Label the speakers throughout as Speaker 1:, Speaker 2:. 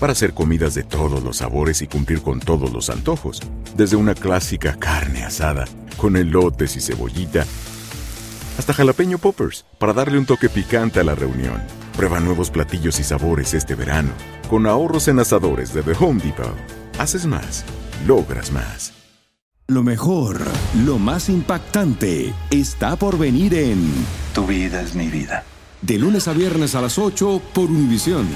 Speaker 1: Para hacer comidas de todos los sabores y cumplir con todos los antojos. Desde una clásica carne asada, con elotes y cebollita, hasta jalapeño poppers, para darle un toque picante a la reunión. Prueba nuevos platillos y sabores este verano. Con ahorros en asadores de The Home Depot. Haces más, logras más.
Speaker 2: Lo mejor, lo más impactante, está por venir en
Speaker 3: Tu vida es mi vida.
Speaker 2: De lunes a viernes a las 8 por Univisión.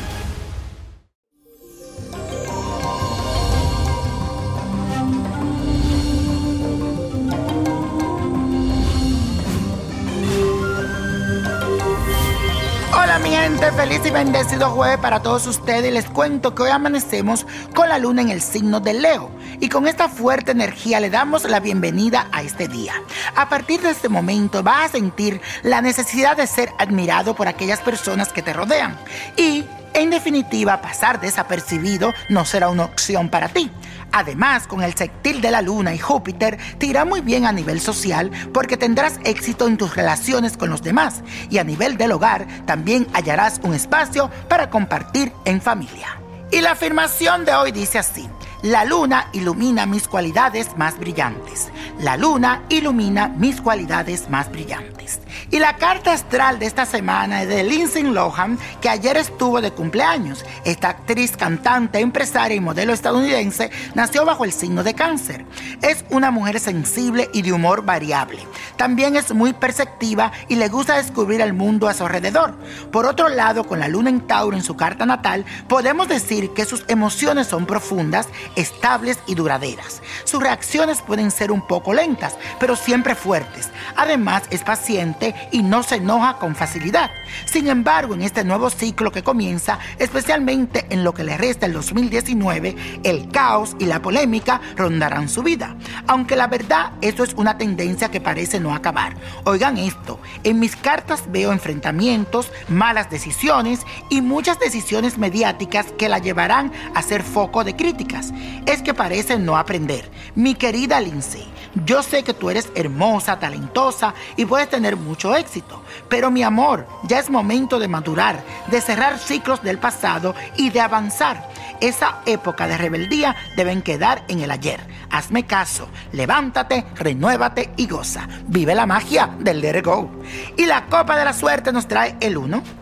Speaker 4: Feliz y bendecido jueves para todos ustedes. Les cuento que hoy amanecemos con la luna en el signo de Leo y con esta fuerte energía le damos la bienvenida a este día. A partir de este momento vas a sentir la necesidad de ser admirado por aquellas personas que te rodean y en definitiva, pasar desapercibido no será una opción para ti. Además, con el sextil de la Luna y Júpiter, te irá muy bien a nivel social porque tendrás éxito en tus relaciones con los demás y a nivel del hogar también hallarás un espacio para compartir en familia. Y la afirmación de hoy dice así. La luna ilumina mis cualidades más brillantes. La luna ilumina mis cualidades más brillantes. Y la carta astral de esta semana es de Lindsay Lohan, que ayer estuvo de cumpleaños. Esta actriz, cantante, empresaria y modelo estadounidense nació bajo el signo de cáncer. Es una mujer sensible y de humor variable. También es muy perceptiva y le gusta descubrir el mundo a su alrededor. Por otro lado, con la luna en Tauro en su carta natal, podemos decir que sus emociones son profundas, estables y duraderas. Sus reacciones pueden ser un poco lentas, pero siempre fuertes. Además, es paciente y no se enoja con facilidad. Sin embargo, en este nuevo ciclo que comienza, especialmente en lo que le resta el 2019, el caos y la polémica rondarán su vida. Aunque la verdad, eso es una tendencia que parece no acabar. Oigan esto, en mis cartas veo enfrentamientos, malas decisiones y muchas decisiones mediáticas que la llevarán a ser foco de críticas. Es que parece no aprender. Mi querida Lindsay, yo sé que tú eres hermosa, talentosa y puedes tener mucho éxito, pero mi amor, ya es momento de madurar, de cerrar ciclos del pasado y de avanzar. Esa época de rebeldía deben quedar en el ayer. Hazme caso, levántate, renuévate y goza. Vive la magia del Let It Go. Y la copa de la suerte nos trae el 1.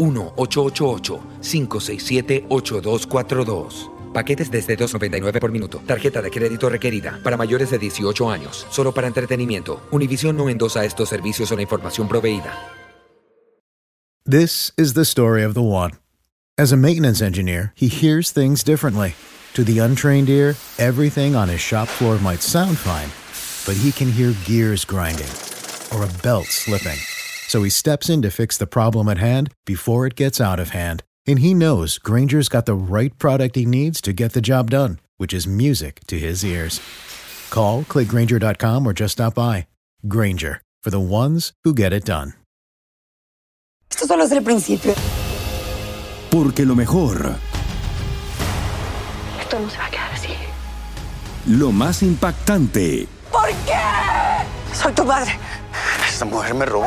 Speaker 5: 1-888-567-8242. Paquetes desde 2.99 por minuto. Tarjeta de crédito requerida para mayores de 18 años. Solo para entretenimiento. Univision no endosa estos servicios o la información proveída.
Speaker 6: This is the story of the one. As a maintenance engineer, he hears things differently. To the untrained ear, everything on his shop floor might sound fine, but he can hear gears grinding or a belt slipping. So he steps in to fix the problem at hand before it gets out of hand. And he knows Granger's got the right product he needs to get the job done, which is music to his ears. Call, clickgranger.com, or just stop by. Granger, for the ones who get it done.
Speaker 7: Esto solo es el principio.
Speaker 2: Porque lo mejor,
Speaker 7: Esto no se va a quedar así.
Speaker 2: lo más impactante,
Speaker 7: ¿Por qué? Soy tu madre.
Speaker 3: Esta mujer me robó.